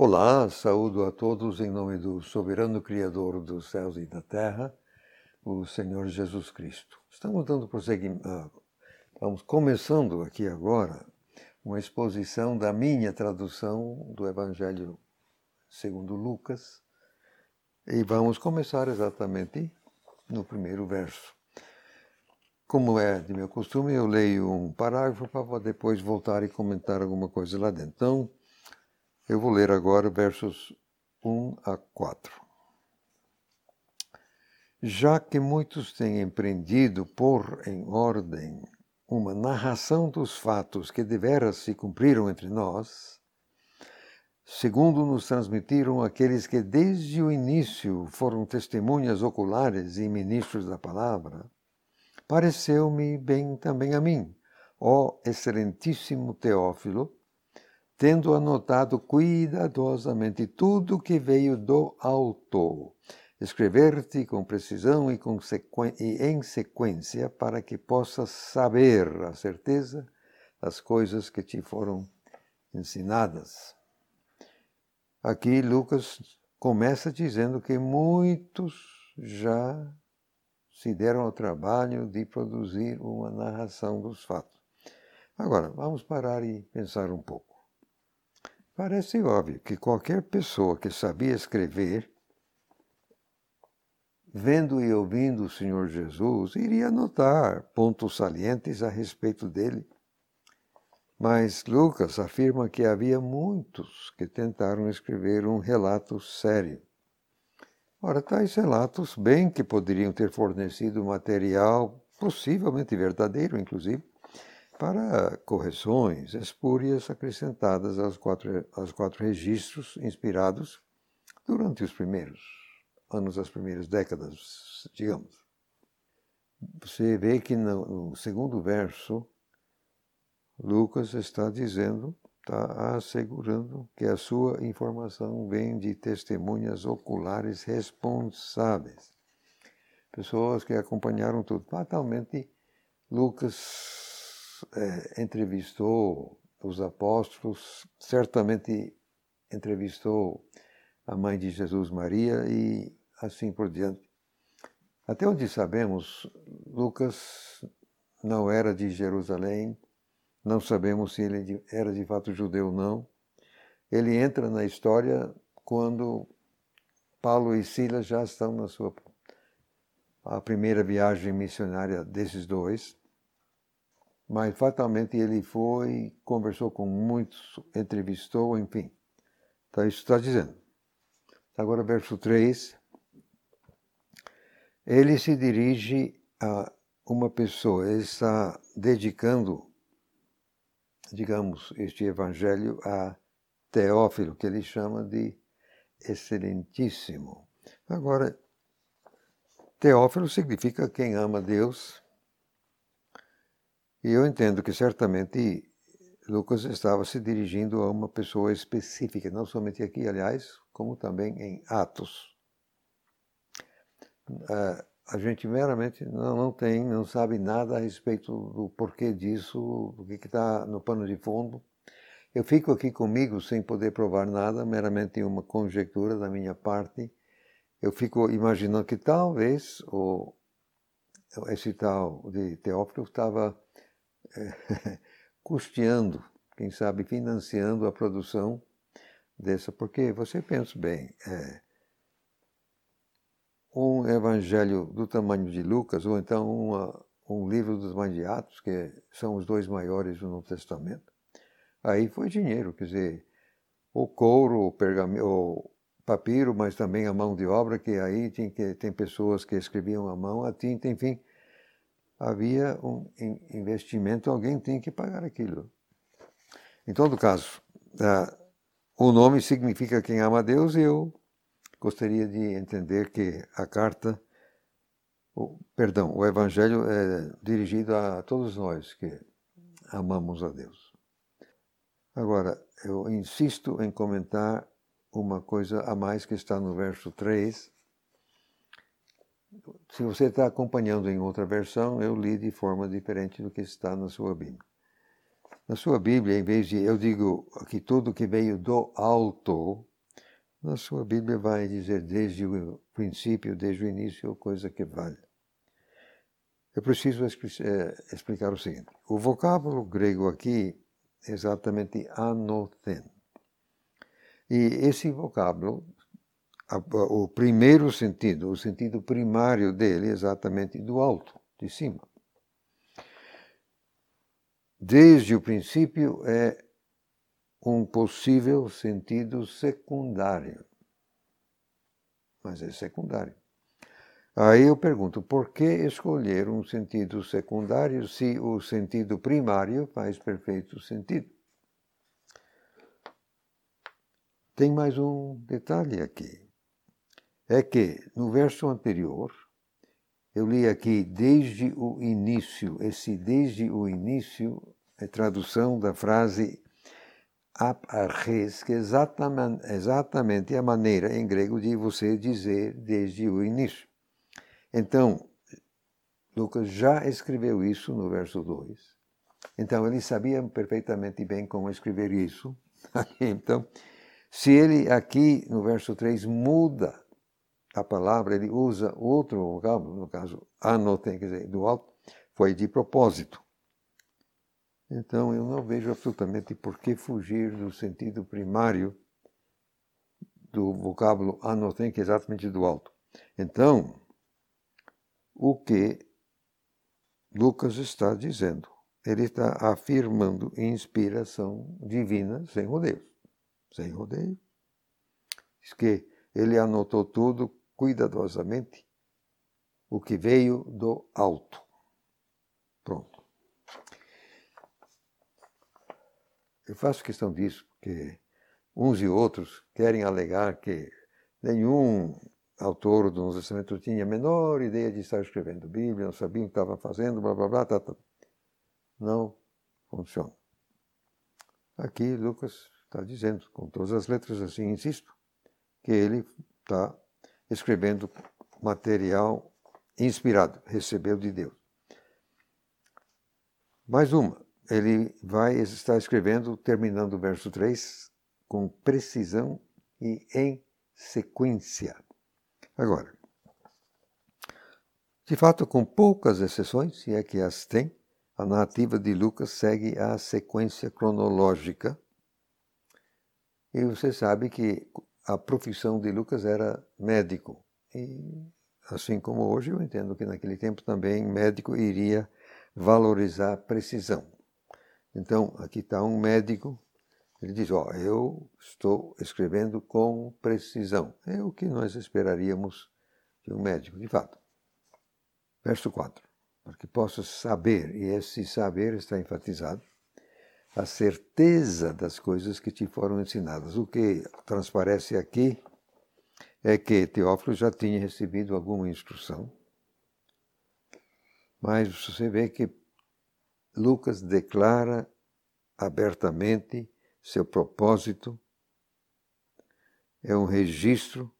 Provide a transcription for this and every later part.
Olá, saúdo a todos em nome do soberano Criador dos céus e da terra, o Senhor Jesus Cristo. Estamos dando prosseguimento, ah, estamos começando aqui agora uma exposição da minha tradução do Evangelho segundo Lucas e vamos começar exatamente no primeiro verso. Como é de meu costume, eu leio um parágrafo para depois voltar e comentar alguma coisa lá dentro. Então, eu vou ler agora versos 1 a 4. Já que muitos têm empreendido pôr em ordem uma narração dos fatos que deveras se cumpriram entre nós, segundo nos transmitiram aqueles que desde o início foram testemunhas oculares e ministros da palavra, pareceu-me bem também a mim, ó excelentíssimo Teófilo, tendo anotado cuidadosamente tudo o que veio do autor, escrever-te com precisão e, com e em sequência para que possas saber a certeza das coisas que te foram ensinadas. Aqui Lucas começa dizendo que muitos já se deram ao trabalho de produzir uma narração dos fatos. Agora, vamos parar e pensar um pouco. Parece óbvio que qualquer pessoa que sabia escrever, vendo e ouvindo o Senhor Jesus, iria notar pontos salientes a respeito dele. Mas Lucas afirma que havia muitos que tentaram escrever um relato sério. Ora, tais relatos, bem que poderiam ter fornecido material, possivelmente verdadeiro, inclusive, para correções espúrias acrescentadas aos quatro, aos quatro registros inspirados durante os primeiros anos, as primeiras décadas, digamos. Você vê que no, no segundo verso, Lucas está dizendo, está assegurando que a sua informação vem de testemunhas oculares responsáveis. Pessoas que acompanharam tudo. Fatalmente, Lucas é, entrevistou os apóstolos, certamente entrevistou a mãe de Jesus Maria e assim por diante. Até onde sabemos, Lucas não era de Jerusalém, não sabemos se ele era de fato judeu ou não. Ele entra na história quando Paulo e Silas já estão na sua a primeira viagem missionária desses dois. Mas fatalmente ele foi, conversou com muitos, entrevistou, enfim. Então isso está dizendo. Agora, verso 3. Ele se dirige a uma pessoa, ele está dedicando, digamos, este evangelho a Teófilo, que ele chama de excelentíssimo. Agora, Teófilo significa quem ama Deus e eu entendo que certamente Lucas estava se dirigindo a uma pessoa específica, não somente aqui, aliás, como também em Atos. Uh, a gente meramente não, não tem, não sabe nada a respeito do porquê disso, do que está no pano de fundo. Eu fico aqui comigo sem poder provar nada, meramente uma conjectura da minha parte. Eu fico imaginando que talvez o, esse tal de Teófilo estava custeando, quem sabe financiando a produção dessa, porque você pensa bem, é, um evangelho do tamanho de Lucas, ou então uma, um livro dos tamanho de Atos, que são os dois maiores do Novo Testamento, aí foi dinheiro, quer dizer, o couro, o pergaminho, o papiro, mas também a mão de obra, que aí tem, que, tem pessoas que escreviam à mão, a tinta, enfim, havia um investimento, alguém tem que pagar aquilo. Em todo caso, o nome significa quem ama Deus e eu gostaria de entender que a carta, o, perdão, o Evangelho é dirigido a todos nós que amamos a Deus. Agora, eu insisto em comentar uma coisa a mais que está no verso 3, se você está acompanhando em outra versão, eu li de forma diferente do que está na sua Bíblia. Na sua Bíblia, em vez de eu digo que tudo que veio do alto, Na sua Bíblia vai dizer desde o princípio, desde o início, coisa que vale. Eu preciso eh, explicar o seguinte: o vocábulo grego aqui é exatamente anothen. E esse vocábulo, o primeiro sentido, o sentido primário dele exatamente do alto, de cima. Desde o princípio é um possível sentido secundário. Mas é secundário. Aí eu pergunto, por que escolher um sentido secundário se o sentido primário faz perfeito sentido? Tem mais um detalhe aqui. É que no verso anterior, eu li aqui desde o início. Esse desde o início é tradução da frase aparres, que é exatamente, exatamente a maneira em grego de você dizer desde o início. Então, Lucas já escreveu isso no verso 2. Então, ele sabia perfeitamente bem como escrever isso. então, se ele aqui no verso 3 muda a palavra, ele usa outro vocábulo, no caso, anotem, quer dizer, do alto, foi de propósito. Então, eu não vejo absolutamente por que fugir do sentido primário do vocábulo anotem, que é exatamente do alto. Então, o que Lucas está dizendo. Ele está afirmando inspiração divina sem rodeios. Sem rodeios. Diz que ele anotou tudo cuidadosamente, o que veio do alto. Pronto. Eu faço questão disso, porque uns e outros querem alegar que nenhum autor do Novo Testamento tinha a menor ideia de estar escrevendo Bíblia, não sabia o que estava fazendo, blá blá blá, tá, tá. não funciona. Aqui Lucas está dizendo, com todas as letras assim, insisto, que ele está escrevendo material inspirado, recebeu de Deus. Mais uma, ele vai estar escrevendo, terminando o verso 3, com precisão e em sequência. Agora, de fato, com poucas exceções, se é que as tem, a narrativa de Lucas segue a sequência cronológica. E você sabe que a profissão de Lucas era médico. E assim como hoje, eu entendo que naquele tempo também médico iria valorizar precisão. Então, aqui está um médico ele diz: Ó, oh, eu estou escrevendo com precisão. É o que nós esperaríamos de um médico, de fato. Verso 4. Para que possas saber, e esse saber está enfatizado, a certeza das coisas que te foram ensinadas. O que transparece aqui é que Teófilo já tinha recebido alguma instrução, mas você vê que Lucas declara abertamente seu propósito é um registro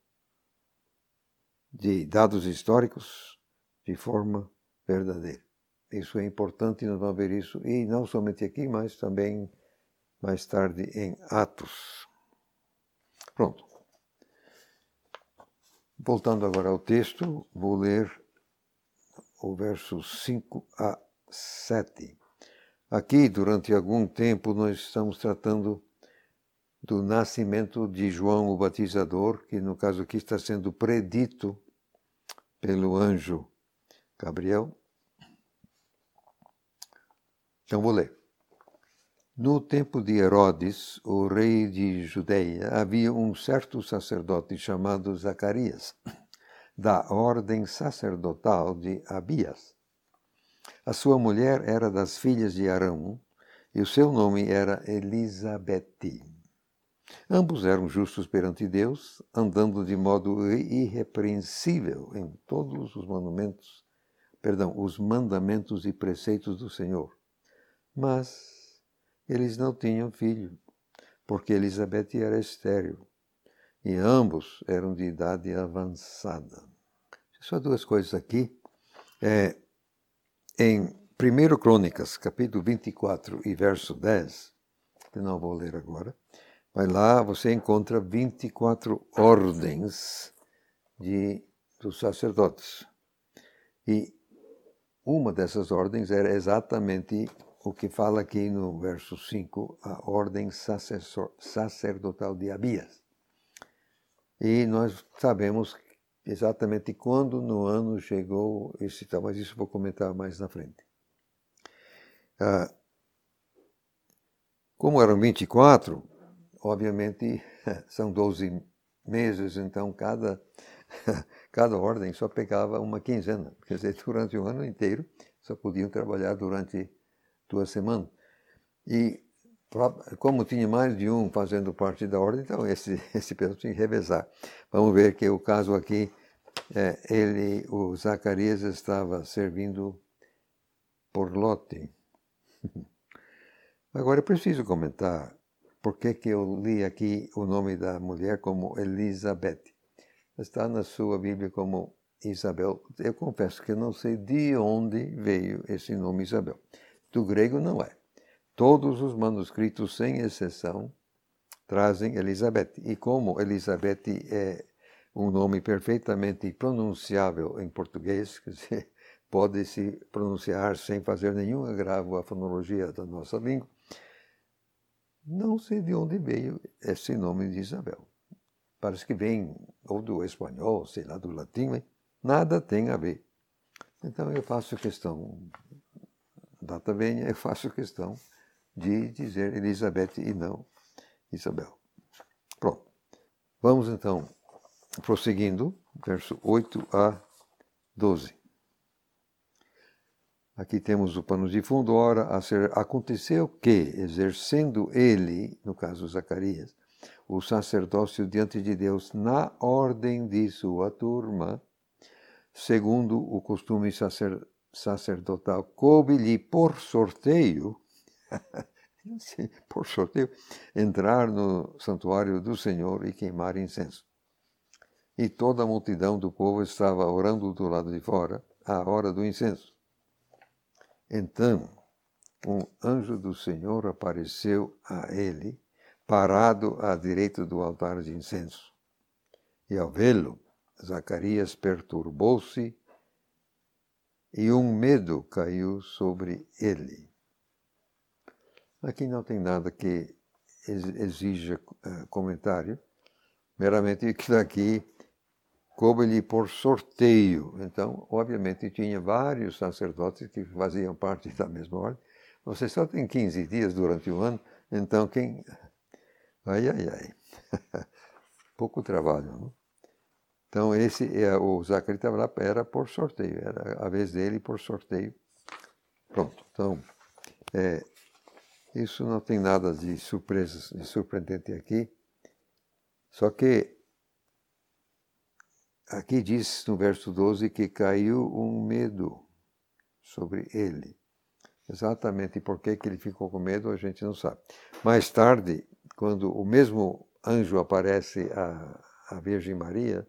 de dados históricos de forma verdadeira. Isso é importante, nós vamos ver isso, e não somente aqui, mas também mais tarde em Atos. Pronto. Voltando agora ao texto, vou ler o verso 5 a 7. Aqui, durante algum tempo, nós estamos tratando do nascimento de João o Batizador, que no caso aqui está sendo predito pelo anjo Gabriel. Então vou ler. No tempo de Herodes, o rei de Judeia, havia um certo sacerdote chamado Zacarias, da ordem sacerdotal de Abias. A sua mulher era das filhas de Arão e o seu nome era Elizabete. Ambos eram justos perante Deus, andando de modo irrepreensível em todos os mandamentos, perdão, os mandamentos e preceitos do Senhor. Mas eles não tinham filho, porque Elizabeth era estéril, e ambos eram de idade avançada. Só duas coisas aqui. É, em 1 Crônicas, capítulo 24 e verso 10, que não vou ler agora, Mas lá você encontra 24 ordens de, dos sacerdotes. E uma dessas ordens era exatamente o que fala aqui no verso 5, a ordem sacerdotal de Abias. E nós sabemos exatamente quando no ano chegou esse tal, mas isso vou comentar mais na frente. Ah, como eram 24, obviamente são 12 meses, então cada, cada ordem só pegava uma quinzena. Quer dizer, durante o ano inteiro só podiam trabalhar durante duas semanas. E como tinha mais de um fazendo parte da ordem, então esse, esse pessoal tinha que revezar. Vamos ver que o caso aqui, é, ele, o Zacarias estava servindo por lote. Agora, eu preciso comentar por que, que eu li aqui o nome da mulher como Elizabeth. Está na sua Bíblia como Isabel. Eu confesso que não sei de onde veio esse nome Isabel. Do grego não é. Todos os manuscritos, sem exceção, trazem Elizabeth. E como Elizabeth é um nome perfeitamente pronunciável em português, pode se pronunciar sem fazer nenhum agravo à fonologia da nossa língua, não sei de onde veio esse nome de Isabel. Parece que vem ou do espanhol, sei lá, do latim, nada tem a ver. Então eu faço questão, data venha, eu faço questão de dizer Elizabeth e não Isabel. Pronto. Vamos então prosseguindo, verso 8 a 12. Aqui temos o pano de fundo. Ora, aconteceu que, exercendo ele, no caso Zacarias, o sacerdócio diante de Deus na ordem de sua turma, segundo o costume sacer, sacerdotal, coube-lhe por sorteio, por sorteio, entrar no santuário do Senhor e queimar incenso. E toda a multidão do povo estava orando do lado de fora, à hora do incenso. Então, um anjo do Senhor apareceu a ele, parado à direita do altar de incenso. E ao vê-lo, Zacarias perturbou-se e um medo caiu sobre ele. Aqui não tem nada que exija uh, comentário, meramente que daqui coube-lhe por sorteio. Então, obviamente, tinha vários sacerdotes que faziam parte da mesma ordem. Você só tem 15 dias durante o ano, então quem. Ai, ai, ai. Pouco trabalho, não? Então, esse, é, o lá, era por sorteio, era a vez dele por sorteio. Pronto. Então, é, isso não tem nada de surpresa, de surpreendente aqui. Só que Aqui diz no verso 12 que caiu um medo sobre ele. Exatamente por que, ele ficou com medo, a gente não sabe. Mais tarde, quando o mesmo anjo aparece à, à Virgem Maria,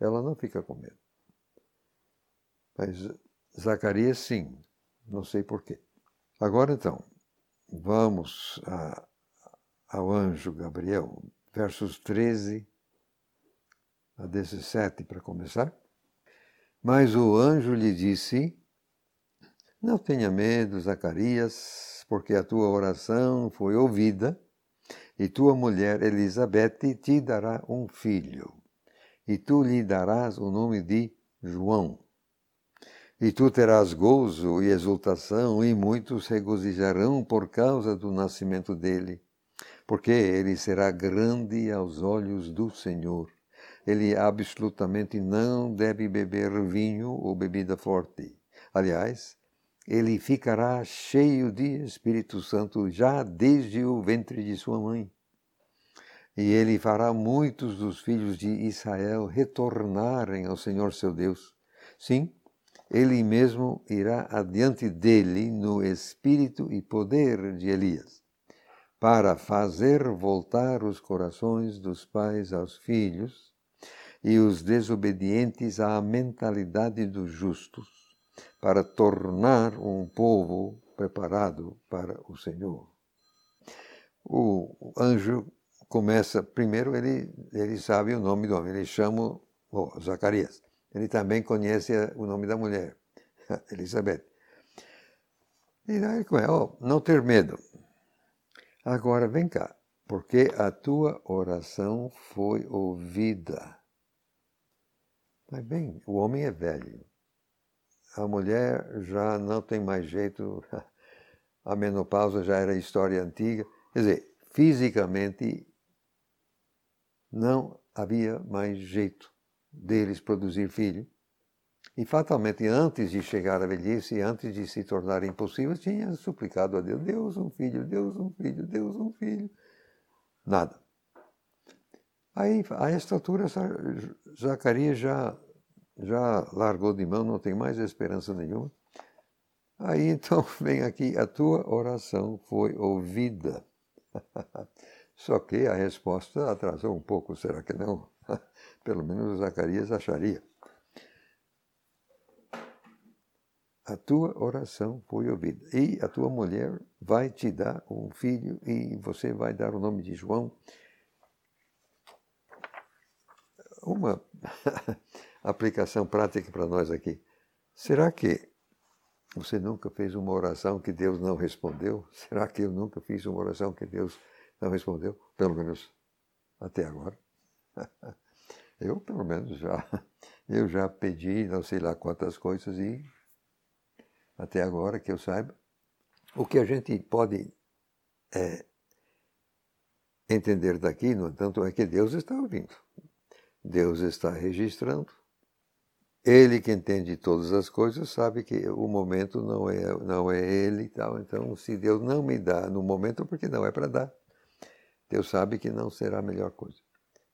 ela não fica com medo. Mas Zacarias, sim, não sei porquê. Agora então, vamos a, ao anjo Gabriel, versos 13 a 17 para começar. Mas o anjo lhe disse: Não tenha medo, Zacarias, porque a tua oração foi ouvida, e tua mulher Elizabeth te dará um filho, e tu lhe darás o nome de João. E tu terás gozo e exultação, e muitos regozijarão por causa do nascimento dele, porque ele será grande aos olhos do Senhor ele absolutamente não deve beber vinho ou bebida forte. Aliás, ele ficará cheio de Espírito Santo já desde o ventre de sua mãe. E ele fará muitos dos filhos de Israel retornarem ao Senhor seu Deus. Sim, ele mesmo irá adiante dele no espírito e poder de Elias, para fazer voltar os corações dos pais aos filhos e os desobedientes à mentalidade dos justos, para tornar um povo preparado para o Senhor. O anjo começa, primeiro ele, ele sabe o nome do homem, ele chama oh, Zacarias. Ele também conhece o nome da mulher, Elizabeth. E daí começa, oh, não ter medo. Agora vem cá, porque a tua oração foi ouvida. Mas bem, o homem é velho. A mulher já não tem mais jeito. A menopausa já era história antiga. Quer dizer, fisicamente não havia mais jeito deles produzir filho. E fatalmente, antes de chegar à velhice, antes de se tornar impossível, tinha suplicado a Deus: Deus, um filho, Deus, um filho, Deus, um filho. Nada. Aí, a esta altura, Zacarias já, já largou de mão, não tem mais esperança nenhuma. Aí então vem aqui: a tua oração foi ouvida. Só que a resposta atrasou um pouco, será que não? Pelo menos Zacarias acharia. A tua oração foi ouvida. E a tua mulher vai te dar um filho e você vai dar o nome de João. Uma aplicação prática para nós aqui. Será que você nunca fez uma oração que Deus não respondeu? Será que eu nunca fiz uma oração que Deus não respondeu, pelo menos até agora. Eu, pelo menos, já, eu já pedi não sei lá quantas coisas e até agora que eu saiba. O que a gente pode é, entender daqui, no entanto, é que Deus está ouvindo. Deus está registrando. Ele que entende todas as coisas sabe que o momento não é, não é ele e tal. Então, se Deus não me dá no momento, porque não é para dar. Deus sabe que não será a melhor coisa.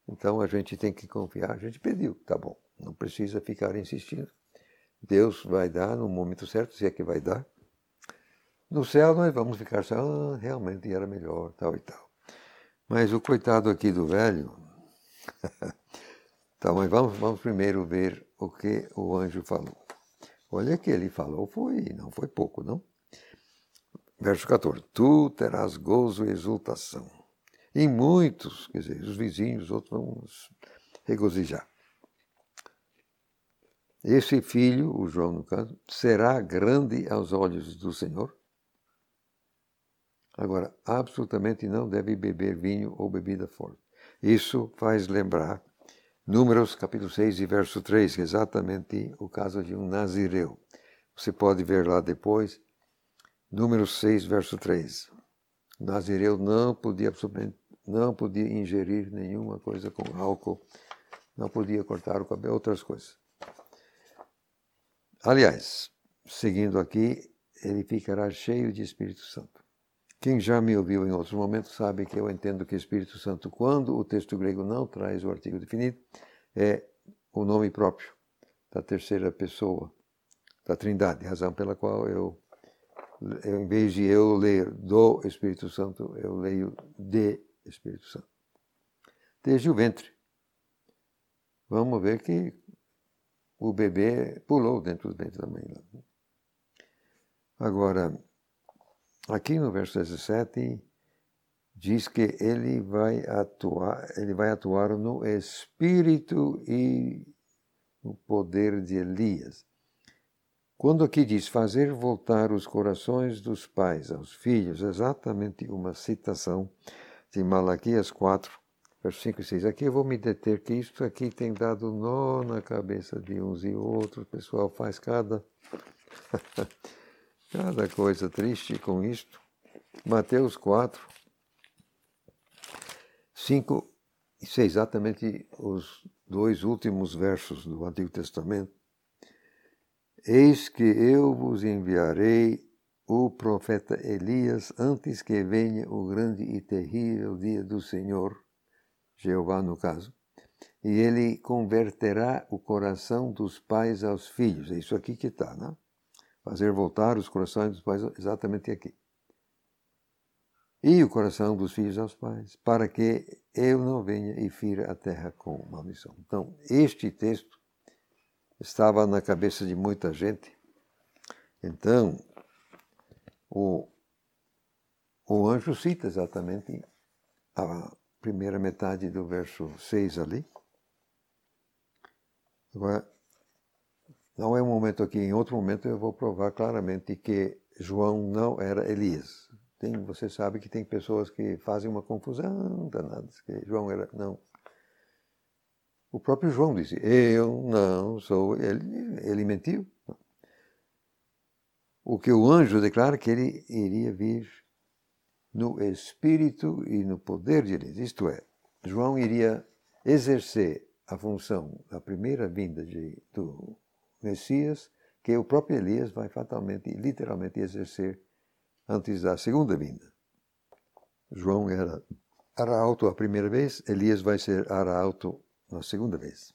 Então a gente tem que confiar. A gente pediu, tá bom, não precisa ficar insistindo. Deus vai dar no momento certo, se é que vai dar. No céu nós vamos ficar só, ah, realmente era melhor, tal e tal. Mas o coitado aqui do velho. então, mas vamos, vamos primeiro ver o que o anjo falou. Olha que ele falou, foi, não foi pouco, não? Verso 14: Tu terás gozo e exultação e muitos, quer dizer, os vizinhos, os outros vão regozijar. Esse filho, o João no caso, será grande aos olhos do Senhor. Agora, absolutamente não deve beber vinho ou bebida forte. Isso faz lembrar Números capítulo 6 e verso 3, exatamente o caso de um nazireu. Você pode ver lá depois, Números 6, verso 3. O nazireu não podia absolutamente não podia ingerir nenhuma coisa com álcool, não podia cortar o cabelo, outras coisas. Aliás, seguindo aqui, ele ficará cheio de Espírito Santo. Quem já me ouviu em outros momentos sabe que eu entendo que Espírito Santo, quando o texto grego não traz o artigo definido, é o nome próprio da terceira pessoa da Trindade, razão pela qual eu, em vez de eu ler do Espírito Santo, eu leio de Espírito Santo. Desde o ventre. Vamos ver que o bebê pulou dentro do ventre da mãe. Agora, aqui no verso 17 diz que ele vai atuar, ele vai atuar no espírito e no poder de Elias. Quando aqui diz fazer voltar os corações dos pais aos filhos, exatamente uma citação de Malaquias 4, verso 5 e 6. Aqui eu vou me deter que isso aqui tem dado nó na cabeça de uns e outros. O pessoal faz cada, cada coisa triste com isto. Mateus 4, 5 e 6, exatamente os dois últimos versos do Antigo Testamento. Eis que eu vos enviarei o profeta Elias antes que venha o grande e terrível dia do Senhor, Jeová no caso, e ele converterá o coração dos pais aos filhos. É isso aqui que está, né? Fazer voltar os corações dos pais, exatamente aqui. E o coração dos filhos aos pais, para que eu não venha e fira a terra com maldição. Então, este texto estava na cabeça de muita gente. Então, o, o anjo cita exatamente a, primeira metade do verso 6 ali. Agora, não é um momento aqui, em outro momento eu vou provar claramente que João não era Elias. Tem, você sabe que tem pessoas que fazem uma confusão danada, que João era. Não. O próprio João disse: Eu não sou. Ele, ele mentiu. O que o anjo declara que ele iria vir no espírito e no poder de. Isto é, João iria exercer a função da primeira vinda de, do Messias, que o próprio Elias vai fatalmente, literalmente exercer antes da segunda vinda. João era arauto a primeira vez, Elias vai ser arauto na segunda vez.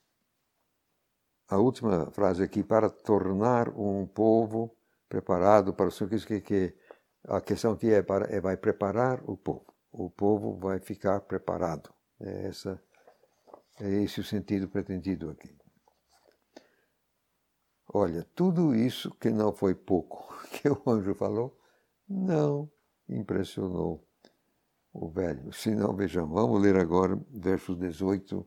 A última frase aqui, para tornar um povo preparado para o Senhor, que, que a questão aqui é, para, é vai preparar o povo. O povo vai ficar preparado. É, essa, é esse o sentido pretendido aqui. Olha, tudo isso que não foi pouco que o anjo falou, não impressionou o velho. Se não, vejamos, vamos ler agora versos 18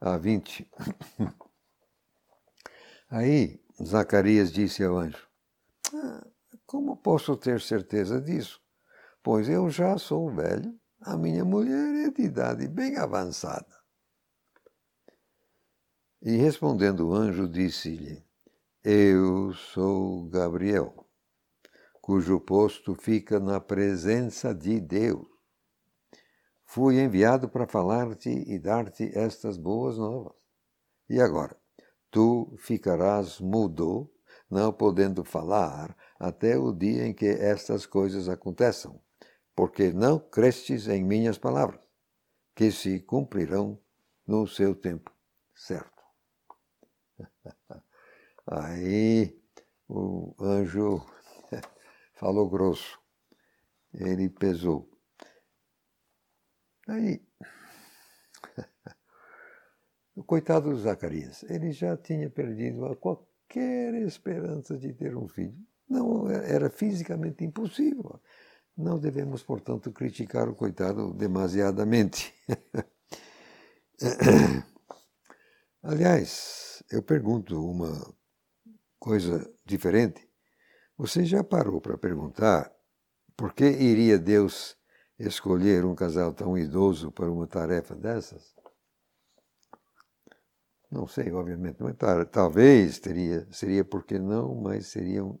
a 20. Aí Zacarias disse ao anjo: ah, Como posso ter certeza disso? Pois eu já sou velho, a minha mulher é de idade bem avançada. E respondendo o anjo, disse-lhe: Eu sou Gabriel, cujo posto fica na presença de Deus. Fui enviado para falar-te e dar-te estas boas novas. E agora, tu ficarás mudo, não podendo falar, até o dia em que estas coisas aconteçam, porque não crestes em minhas palavras, que se cumprirão no seu tempo certo. Aí o anjo falou grosso. Ele pesou. Aí, o coitado do Zacarias, ele já tinha perdido qualquer esperança de ter um filho. Não era fisicamente impossível. Não devemos, portanto, criticar o coitado demasiadamente. Aliás, eu pergunto uma coisa diferente. Você já parou para perguntar por que iria Deus escolher um casal tão idoso para uma tarefa dessas? Não sei, obviamente, mas talvez teria, seria porque não, mas seriam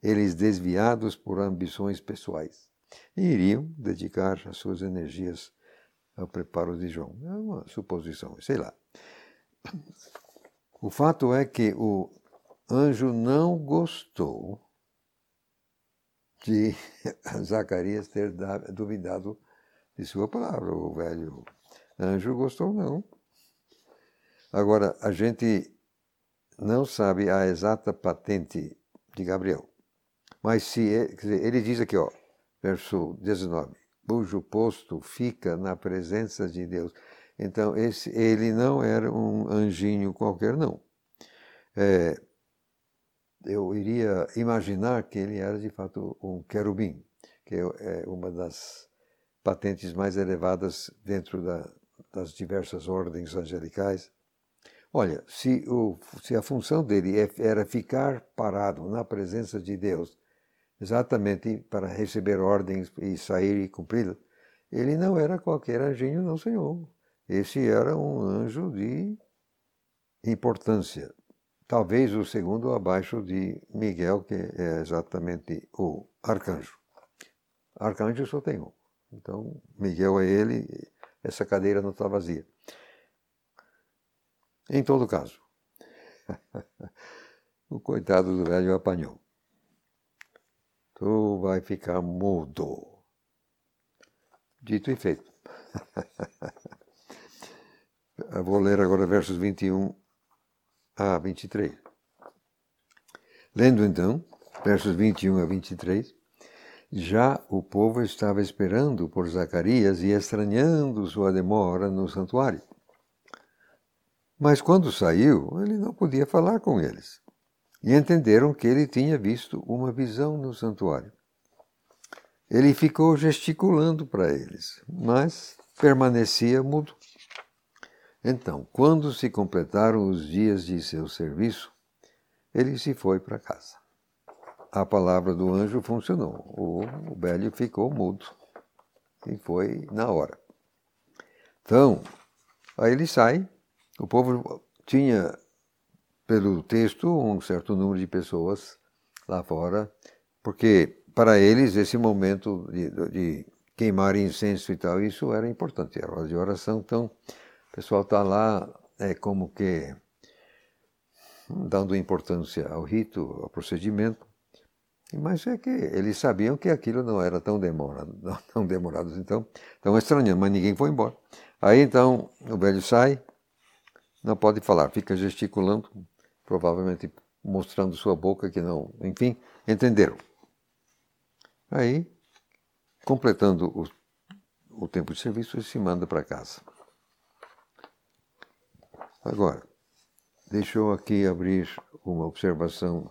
eles desviados por ambições pessoais e iriam dedicar as suas energias ao preparo de João. É uma suposição, sei lá. O fato é que o anjo não gostou de Zacarias ter duvidado de sua palavra. O velho anjo gostou, não. Agora, a gente não sabe a exata patente de Gabriel. Mas se ele, ele diz aqui, ó, verso 19, cujo posto fica na presença de Deus. Então, esse, ele não era um anjinho qualquer, não. É, eu iria imaginar que ele era de fato um querubim, que é uma das patentes mais elevadas dentro da, das diversas ordens angelicais. Olha, se, o, se a função dele é, era ficar parado na presença de Deus, exatamente para receber ordens e sair e cumpri-las, ele não era qualquer anjinho, não, senhor. Esse era um anjo de importância. Talvez o segundo abaixo de Miguel, que é exatamente o arcanjo. Arcanjo só tem um. Então, Miguel é ele, essa cadeira não está vazia. Em todo caso, o coitado do velho apanhou. Tu vai ficar mudo. Dito e feito. Vou ler agora versos 21 a 23. Lendo então, versos 21 a 23, já o povo estava esperando por Zacarias e estranhando sua demora no santuário. Mas quando saiu, ele não podia falar com eles. E entenderam que ele tinha visto uma visão no santuário. Ele ficou gesticulando para eles, mas permanecia mudo. Então, quando se completaram os dias de seu serviço, ele se foi para casa. A palavra do anjo funcionou. O, velho ficou mudo. E foi na hora. Então, aí ele sai. O povo tinha, pelo texto, um certo número de pessoas lá fora, porque para eles esse momento de, de queimar incenso e tal, isso era importante, era hora de oração. Então, o pessoal está lá, é como que dando importância ao rito, ao procedimento. Mas é que eles sabiam que aquilo não era tão demorado, tão demorado, então, tão estranho, mas ninguém foi embora. Aí então o velho sai, não pode falar, fica gesticulando, provavelmente mostrando sua boca que não, enfim, entenderam. Aí, completando o, o tempo de serviço, ele se manda para casa. Agora, deixa eu aqui abrir uma observação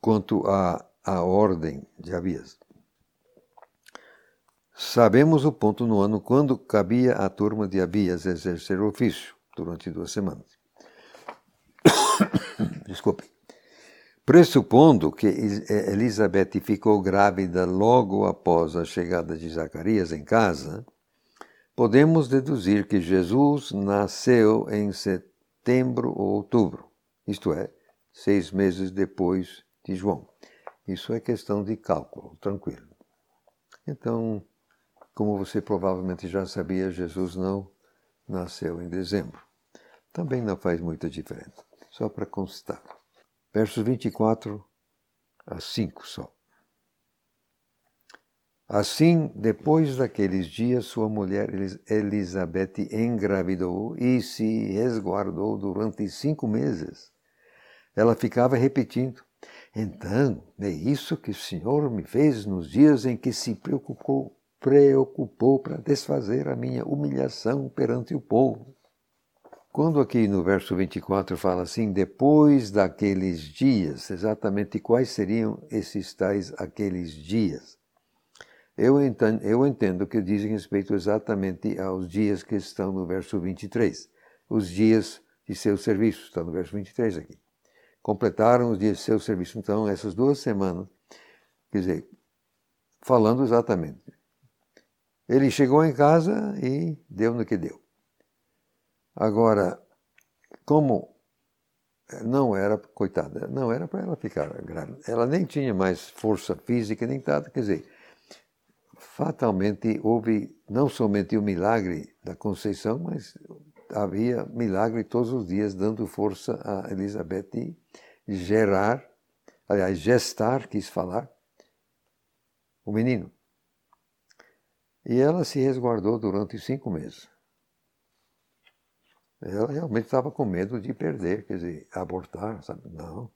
quanto à, ordem de Abias. Sabemos o ponto no ano quando cabia à turma de Abias exercer o ofício, durante duas semanas. Desculpe. Pressupondo que Elizabeth ficou grávida logo após a chegada de Zacarias em casa, podemos deduzir que Jesus nasceu em setembro ou outubro, isto é, seis meses depois de João. Isso é questão de cálculo, tranquilo. Então, como você provavelmente já sabia, Jesus não nasceu em dezembro. Também não faz muita diferença, só para constar versos 24 a 5 só. Assim, depois daqueles dias, sua mulher Elizabeth engravidou e se resguardou durante cinco meses. Ela ficava repetindo: Então, é isso que o Senhor me fez nos dias em que se preocupou, preocupou para desfazer a minha humilhação perante o povo. Quando aqui no verso 24 fala assim, depois daqueles dias, exatamente quais seriam esses tais aqueles dias? Eu entendo, eu entendo que dizem respeito exatamente aos dias que estão no verso 23, os dias de seu serviço, está no verso 23 aqui. Completaram os dias de seu serviço, então, essas duas semanas, quer dizer, falando exatamente. Ele chegou em casa e deu no que deu. Agora, como não era, coitada, não era para ela ficar grávida. Ela nem tinha mais força física, nem nada. Quer dizer, fatalmente houve não somente o milagre da conceição, mas havia milagre todos os dias dando força a Elizabeth gerar, aliás, gestar, quis falar, o menino. E ela se resguardou durante cinco meses. Ela realmente estava com medo de perder, quer dizer, abortar, sabe? Não.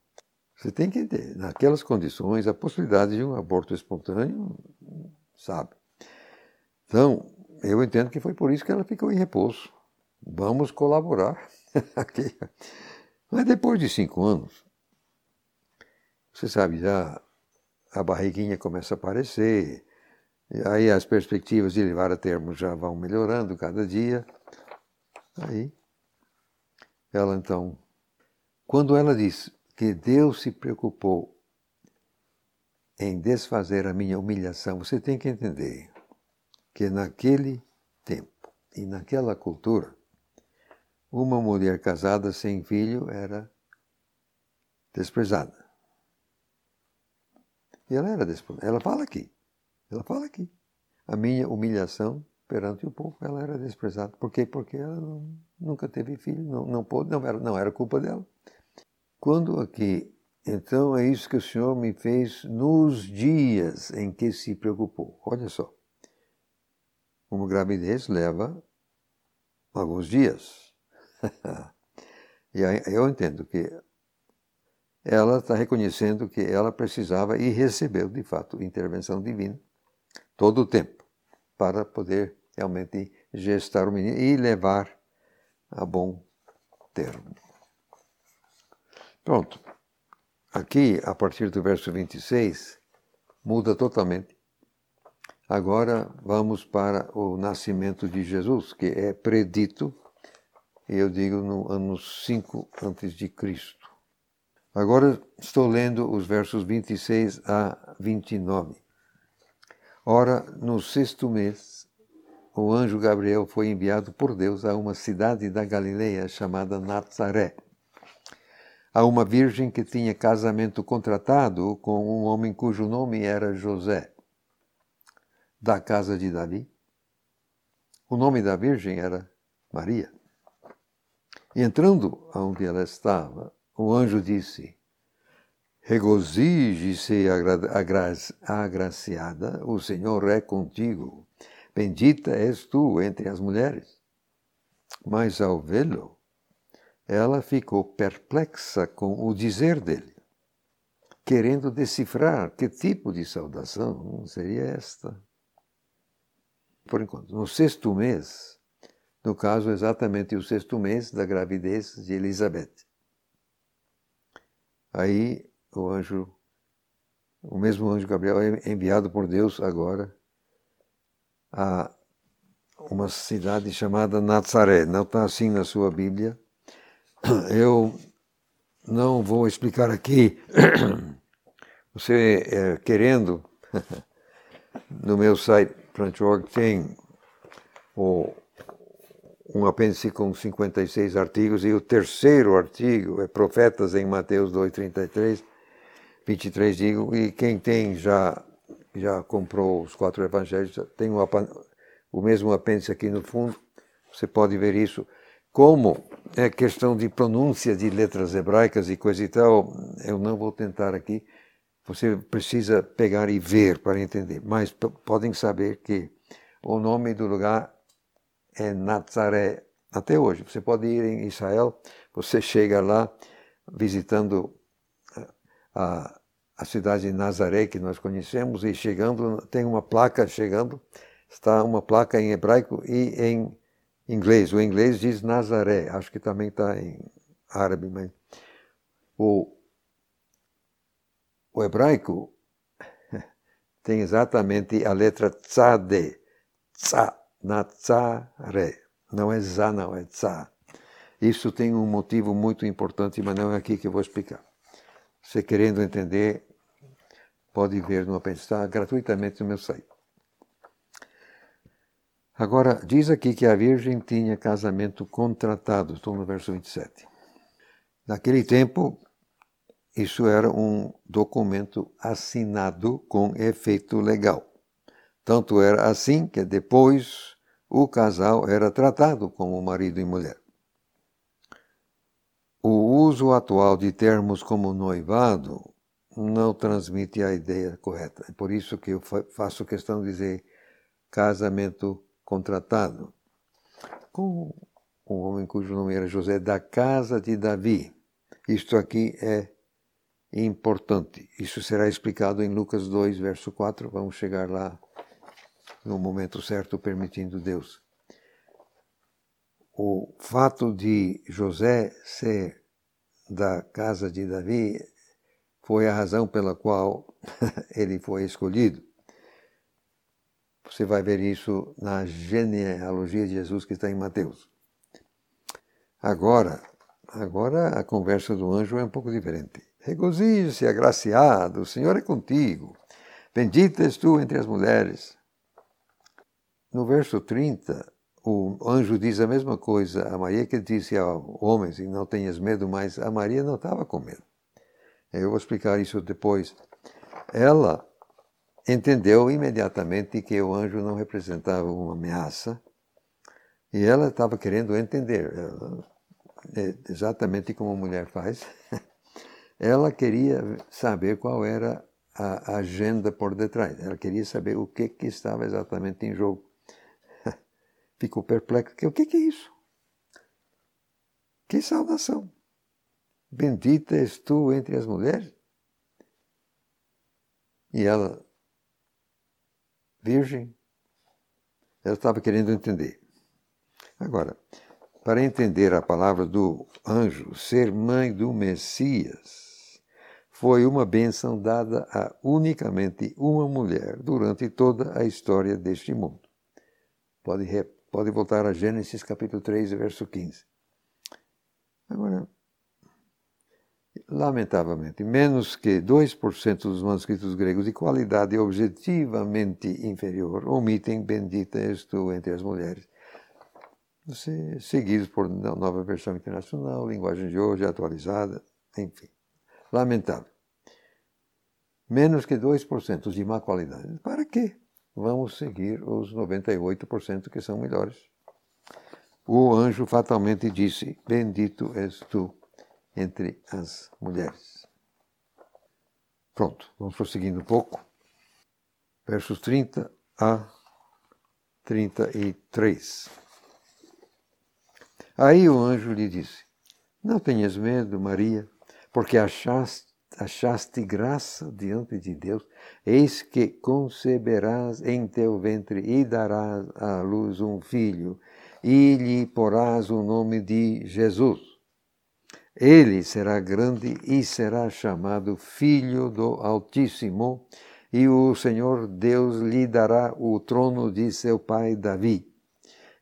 Você tem que ter, naquelas condições, a possibilidade de um aborto espontâneo, sabe? Então, eu entendo que foi por isso que ela ficou em repouso. Vamos colaborar. Mas depois de cinco anos, você sabe, já a barriguinha começa a aparecer, aí as perspectivas de levar a termo já vão melhorando cada dia. Aí ela então, quando ela diz que Deus se preocupou em desfazer a minha humilhação, você tem que entender que naquele tempo e naquela cultura, uma mulher casada sem filho era desprezada. E ela era desprezada. Ela fala aqui. Ela fala aqui. A minha humilhação perante o povo, ela era desprezada. Por quê? Porque ela não, nunca teve filho, não, não pôde, não era, não era culpa dela. Quando aqui, então é isso que o Senhor me fez nos dias em que se preocupou. Olha só, uma gravidez leva alguns dias. e eu entendo que ela está reconhecendo que ela precisava e recebeu, de fato, intervenção divina todo o tempo para poder realmente gestar o menino e levar a bom termo. Pronto. Aqui, a partir do verso 26, muda totalmente. Agora vamos para o nascimento de Jesus, que é predito, eu digo, no ano 5 antes de Cristo. Agora estou lendo os versos 26 a 29. Ora, no sexto mês, o anjo Gabriel foi enviado por Deus a uma cidade da Galileia chamada Nazaré, a uma virgem que tinha casamento contratado com um homem cujo nome era José da casa de Davi. O nome da virgem era Maria. Entrando aonde ela estava, o anjo disse: Regozije-se, agraciada, o Senhor é contigo. Bendita és tu entre as mulheres. Mas ao vê-lo, ela ficou perplexa com o dizer dele, querendo decifrar que tipo de saudação seria esta por enquanto. No sexto mês, no caso exatamente o sexto mês da gravidez de Elizabeth. Aí o anjo, o mesmo anjo Gabriel é enviado por Deus agora a uma cidade chamada Nazaré. Não está assim na sua Bíblia. Eu não vou explicar aqui. Você é, querendo, no meu site Plant.org tem o, um apêndice com 56 artigos e o terceiro artigo é Profetas em Mateus 2,33, 23 digo, e quem tem já, já comprou os quatro evangelhos, tem o mesmo apêndice aqui no fundo, você pode ver isso. Como é questão de pronúncia de letras hebraicas e coisa e tal, eu não vou tentar aqui, você precisa pegar e ver para entender. Mas podem saber que o nome do lugar é Nazaré até hoje. Você pode ir em Israel, você chega lá visitando a, a cidade de Nazaré que nós conhecemos e chegando tem uma placa chegando, está uma placa em hebraico e em inglês. O inglês diz Nazaré, acho que também está em árabe, mas o o hebraico tem exatamente a letra tzade, tza, nazare. Não é za, não é tza. Isso tem um motivo muito importante, mas não é aqui que eu vou explicar. Você querendo entender, pode ver no apêndice, gratuitamente no meu site. Agora, diz aqui que a Virgem tinha casamento contratado, estou no verso 27. Naquele tempo, isso era um documento assinado com efeito legal. Tanto era assim que depois o casal era tratado como marido e mulher. O uso atual de termos como noivado não transmite a ideia correta. É por isso que eu faço questão de dizer casamento contratado. Com um homem cujo nome era José da casa de Davi. Isto aqui é importante. Isso será explicado em Lucas 2, verso 4. Vamos chegar lá no momento certo, permitindo Deus. O fato de José ser da casa de Davi foi a razão pela qual ele foi escolhido. Você vai ver isso na genealogia de Jesus que está em Mateus. Agora, agora a conversa do anjo é um pouco diferente. Regozije-se, agraciado, o Senhor é contigo. Bendita és tu entre as mulheres. No verso 30, o anjo diz a mesma coisa a Maria que disse ao homens, e não tenhas medo, mas a Maria não estava com medo. Eu vou explicar isso depois. Ela entendeu imediatamente que o anjo não representava uma ameaça, e ela estava querendo entender, é, exatamente como a mulher faz. Ela queria saber qual era a agenda por detrás. Ela queria saber o que, que estava exatamente em jogo. Ficou perplexo. O que, é isso? Que saudação! Bendita és tu entre as mulheres. E ela, virgem, ela estava querendo entender. Agora, para entender a palavra do anjo, ser mãe do Messias, foi uma bênção dada a unicamente uma mulher durante toda a história deste mundo. Pode, pode voltar a Gênesis capítulo 3, verso 15. Agora, lamentavelmente, menos que 2% dos manuscritos gregos de qualidade objetivamente inferior omitem Bendita és tu entre as mulheres. Seguidos por nova versão internacional, linguagem de hoje atualizada, enfim. Lamentável. Menos que 2% de má qualidade. Para quê? Vamos seguir os 98% que são melhores. O anjo fatalmente disse: Bendito és tu entre as mulheres. Pronto, vamos prosseguindo um pouco. Versos 30 a 33. Aí o anjo lhe disse: Não tenhas medo, Maria, porque achaste, achaste graça diante de Deus. Eis que conceberás em teu ventre e darás à luz um filho, e lhe porás o nome de Jesus. Ele será grande e será chamado Filho do Altíssimo, e o Senhor Deus lhe dará o trono de seu pai Davi.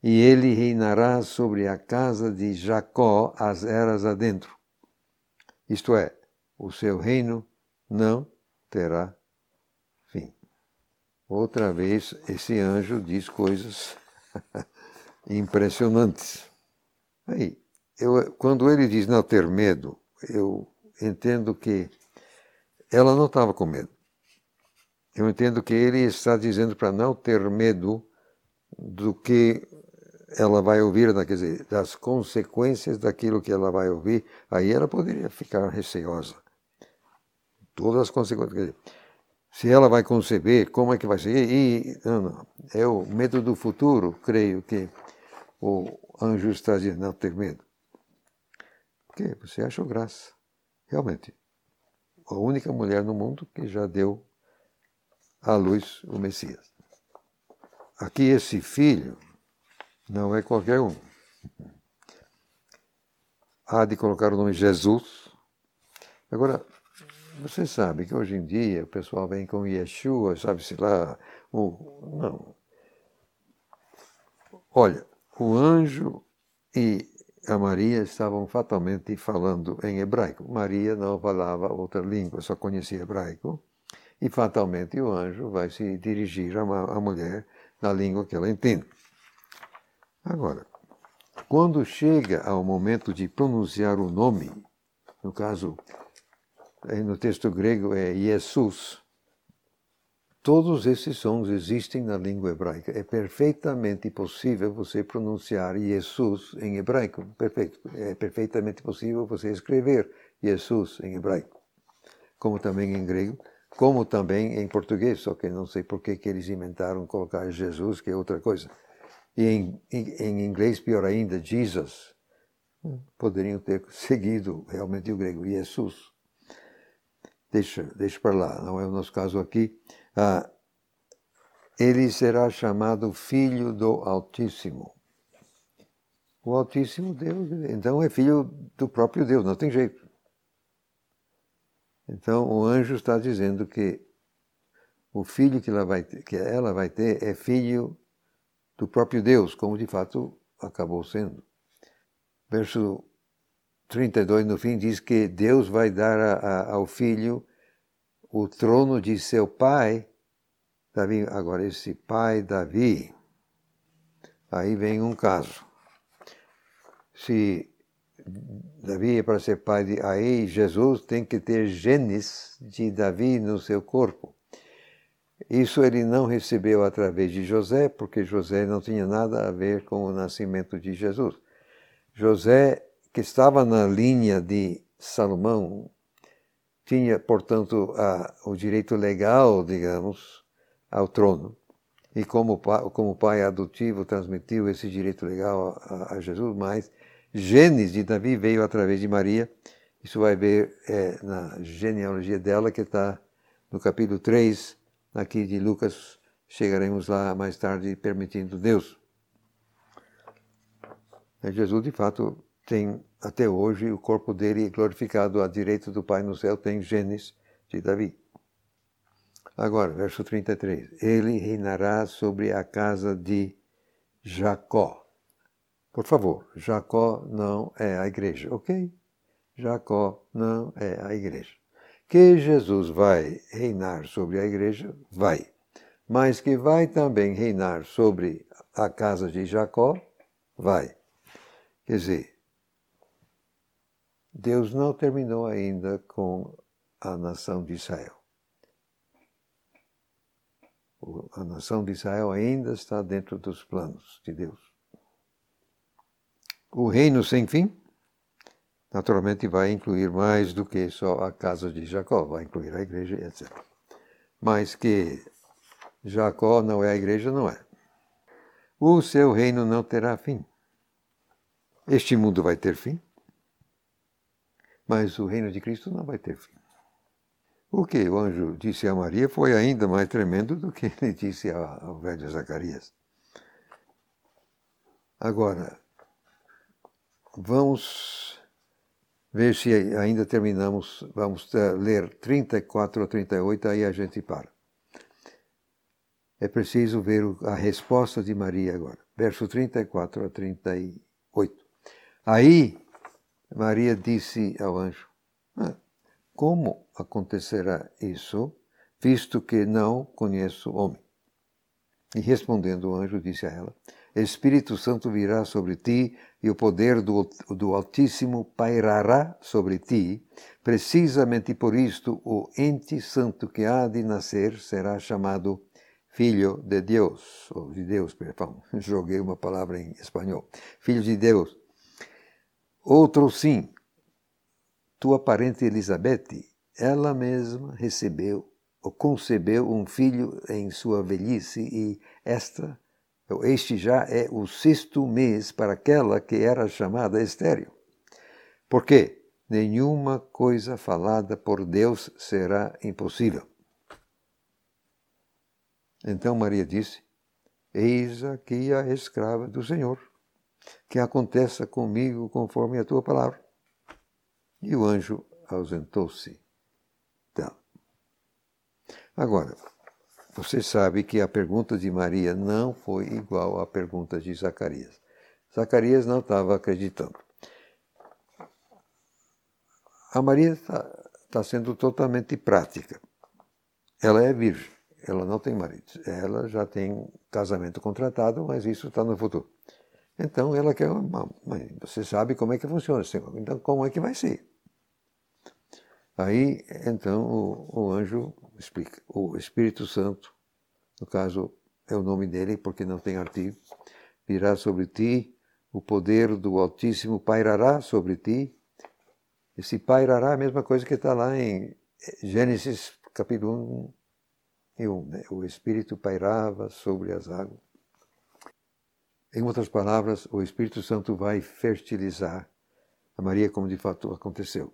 E ele reinará sobre a casa de Jacó as eras adentro. Isto é, o seu reino não terá fim. Outra vez, esse anjo diz coisas impressionantes. Aí, eu, quando ele diz não ter medo, eu entendo que ela não estava com medo. Eu entendo que ele está dizendo para não ter medo do que ela vai ouvir, quer dizer, das consequências daquilo que ela vai ouvir. Aí ela poderia ficar receosa. Todas as consequências. se ela vai conceber, como é que vai ser? E, não, não. É o medo do futuro, creio que o anjo está dizendo, não ter medo. Porque você achou graça. Realmente, a única mulher no mundo que já deu à luz o Messias. Aqui esse filho não é qualquer um. Há de colocar o nome Jesus. Agora, você sabe que hoje em dia o pessoal vem com Yeshua, sabe-se lá. O, não. Olha, o anjo e a Maria estavam fatalmente falando em hebraico. Maria não falava outra língua, só conhecia hebraico. E fatalmente o anjo vai se dirigir à mulher na língua que ela entende. Agora, quando chega ao momento de pronunciar o nome, no caso, no texto grego é Jesus, Todos esses sons existem na língua hebraica. É perfeitamente possível você pronunciar Jesus em hebraico. Perfeito. É perfeitamente possível você escrever Jesus em hebraico. Como também em grego, como também em português, só que não sei por que, eles inventaram colocar Jesus, que é outra coisa. E em, em, em inglês, pior ainda, Jesus. Poderiam ter seguido realmente o grego, Jesus. Deixa, deixa para lá, não é o nosso caso aqui ah, ele será chamado Filho do Altíssimo. O Altíssimo Deus, então é filho do próprio Deus, não tem jeito. Então o anjo está dizendo que o filho que ela vai ter, que ela vai ter é filho do próprio Deus, como de fato acabou sendo. Verso 32 no fim diz que Deus vai dar a, a, ao filho o trono de seu pai, Davi, agora esse pai Davi, aí vem um caso. Se Davi é para ser pai de aí Jesus tem que ter genes de Davi no seu corpo. Isso ele não recebeu através de José, porque José não tinha nada a ver com o nascimento de Jesus. José, que estava na linha de Salomão, tinha, portanto, a, o direito legal, digamos, ao trono. E como, como pai adotivo transmitiu esse direito legal a, a Jesus, mas genes de Davi veio através de Maria. Isso vai ver é, na genealogia dela, que está no capítulo 3, aqui de Lucas. Chegaremos lá mais tarde, permitindo Deus. É, Jesus, de fato, tem até hoje o corpo dele glorificado à direita do Pai no céu, tem genes de Davi. Agora, verso 33. Ele reinará sobre a casa de Jacó. Por favor, Jacó não é a igreja, ok? Jacó não é a igreja. Que Jesus vai reinar sobre a igreja, vai. Mas que vai também reinar sobre a casa de Jacó, vai. Quer dizer, Deus não terminou ainda com a nação de Israel. A nação de Israel ainda está dentro dos planos de Deus. O reino sem fim, naturalmente, vai incluir mais do que só a casa de Jacó, vai incluir a igreja, etc. Mas que Jacó não é a igreja, não é. O seu reino não terá fim. Este mundo vai ter fim, mas o reino de Cristo não vai ter fim. O que o anjo disse a Maria foi ainda mais tremendo do que ele disse ao velho Zacarias. Agora, vamos ver se ainda terminamos. Vamos eh, ler 34 a 38, aí a gente para. É preciso ver a resposta de Maria agora. Verso 34 a 38. Aí Maria disse ao anjo: ah, como acontecerá isso, visto que não conheço homem? E respondendo o anjo, disse a ela: Espírito Santo virá sobre ti e o poder do, do Altíssimo pairará sobre ti. Precisamente por isto, o ente santo que há de nascer será chamado Filho de Deus, ou de Deus, perdão, joguei uma palavra em espanhol. Filho de Deus. Outro sim, tua parente Elizabeth, ela mesma recebeu ou concebeu um filho em sua velhice e esta, este já é o sexto mês para aquela que era chamada estéril. Porque nenhuma coisa falada por Deus será impossível. Então Maria disse: Eis aqui a escrava do Senhor, que aconteça comigo conforme a tua palavra. E o anjo ausentou-se dela. Agora, você sabe que a pergunta de Maria não foi igual à pergunta de Zacarias. Zacarias não estava acreditando. A Maria está tá sendo totalmente prática. Ela é virgem, ela não tem marido. Ela já tem casamento contratado, mas isso está no futuro. Então ela quer uma. Você sabe como é que funciona. Então como é que vai ser? Aí, então, o, o anjo explica. O Espírito Santo, no caso, é o nome dele, porque não tem artigo, virá sobre ti, o poder do Altíssimo pairará sobre ti. Esse pairará é a mesma coisa que está lá em Gênesis capítulo 1 e 1. Né? O Espírito pairava sobre as águas. Em outras palavras, o Espírito Santo vai fertilizar a Maria, como de fato aconteceu.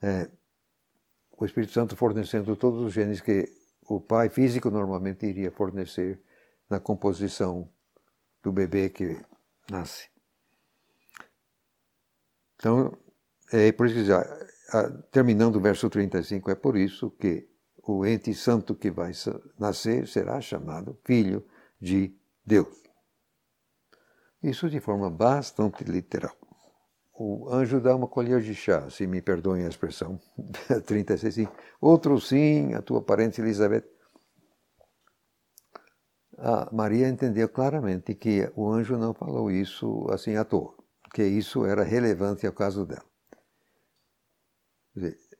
É, o Espírito Santo fornecendo todos os genes que o pai físico normalmente iria fornecer na composição do bebê que nasce. Então, é por isso que, terminando o verso 35, é por isso que o ente santo que vai nascer será chamado Filho de Deus. Isso de forma bastante literal o anjo dá uma colher de chá, se me perdoem a expressão, 36, sim. Outro sim, a tua parente Elizabeth. A Maria entendeu claramente que o anjo não falou isso assim à toa, que isso era relevante ao caso dela.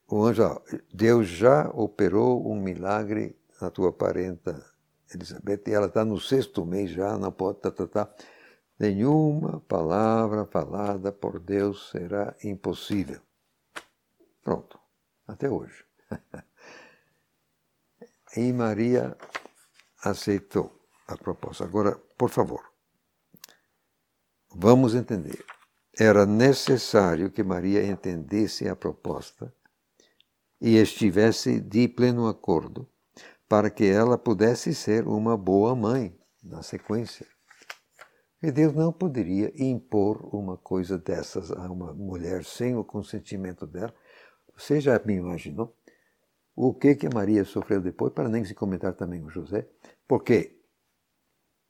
O anjo, Deus já operou um milagre na tua parenta Elizabeth, e ela está no sexto mês já, não pode, tá, tá, tá. Nenhuma palavra falada por Deus será impossível. Pronto, até hoje. e Maria aceitou a proposta. Agora, por favor, vamos entender. Era necessário que Maria entendesse a proposta e estivesse de pleno acordo para que ela pudesse ser uma boa mãe na sequência E Deus não poderia impor uma coisa dessas a uma mulher sem o consentimento dela. Você já me imaginou o que que Maria sofreu depois, para nem se comentar também com José? Porque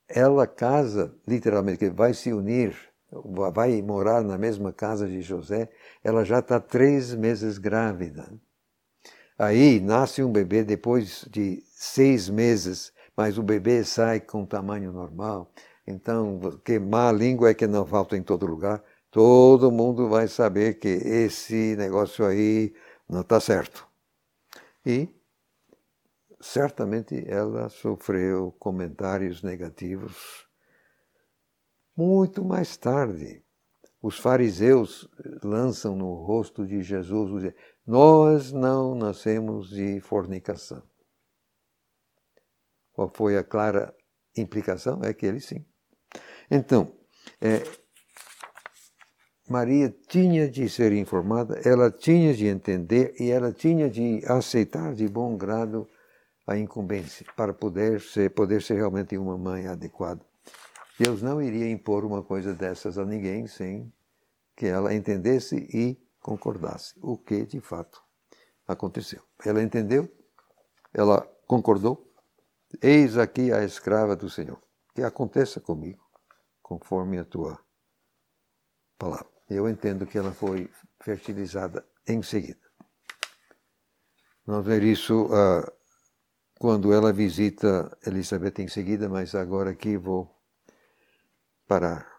ela casa, literalmente, vai se unir, vai morar na mesma casa de José, ela já está três meses grávida. Aí nasce um bebê depois de seis meses, mas o bebê sai com tamanho normal. Então, que má língua é que não falta em todo lugar. Todo mundo vai saber que esse negócio aí não está certo. E certamente ela sofreu comentários negativos muito mais tarde. Os fariseus lançam no rosto de Jesus: Nós não nascemos de fornicação. Qual foi a clara implicação? É que ele sim. Então, é, Maria tinha de ser informada, ela tinha de entender e ela tinha de aceitar de bom grado a incumbência para poder ser, poder ser realmente uma mãe adequada. Deus não iria impor uma coisa dessas a ninguém sem que ela entendesse e concordasse, o que de fato aconteceu. Ela entendeu, ela concordou, eis aqui a escrava do Senhor, que aconteça comigo conforme a tua palavra. Eu entendo que ela foi fertilizada em seguida. Vamos ver isso uh, quando ela visita Elizabeth em seguida, mas agora aqui vou parar.